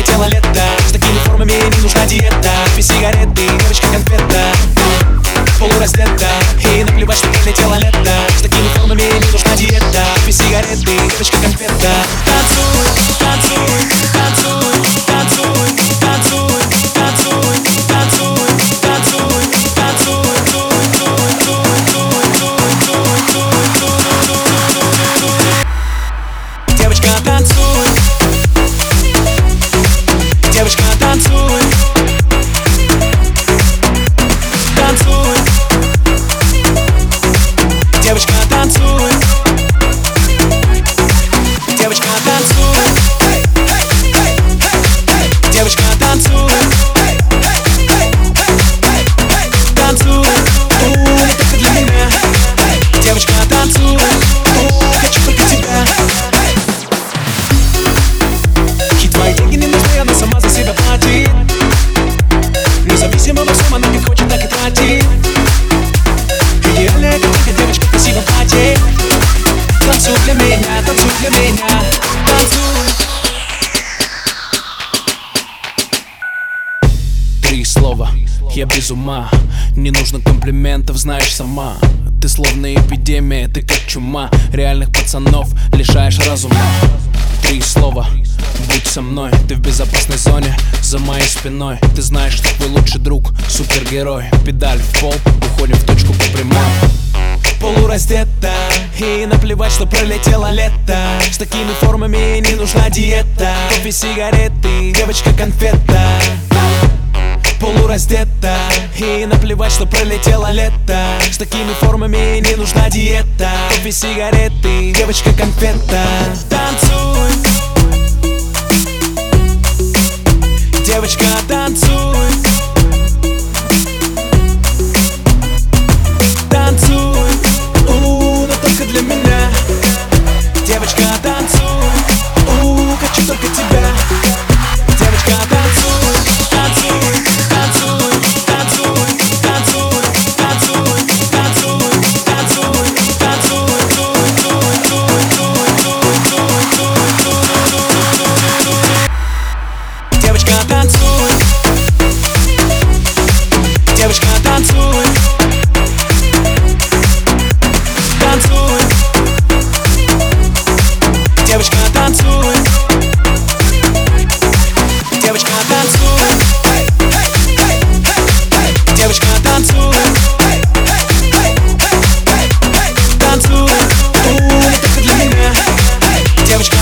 Пролетело лето. С такими формами не нужна диета. Без сигареты, девочка конфета. Полураздета. И наплевать, что пролетело лето. С такими формами не нужна диета. Без сигареты, девочка конфета not to it. Я без ума. Не нужно комплиментов, знаешь сама. Ты словно эпидемия, ты как чума. Реальных пацанов лишаешь разума. Три слова, будь со мной Ты в безопасной зоне, за моей спиной. Ты знаешь, что твой лучший друг, супергерой. Педаль в пол, уходим в точку по прямой. Полураздета. И наплевать, что пролетело лето. С такими формами не нужна диета. Кофе, сигареты, девочка конфета Полураздета. И наплевать, что пролетело лето. С такими формами не нужна диета. Кофе, сигареты, девочка конфета. Танцуй. Девочка, танцуй танцуй. Девочка, танцуй. Танцуй. Девочка, танцуй. Девочка, танцуй. Девочка, танцуй. Танцуй, у, только для меня Девочка,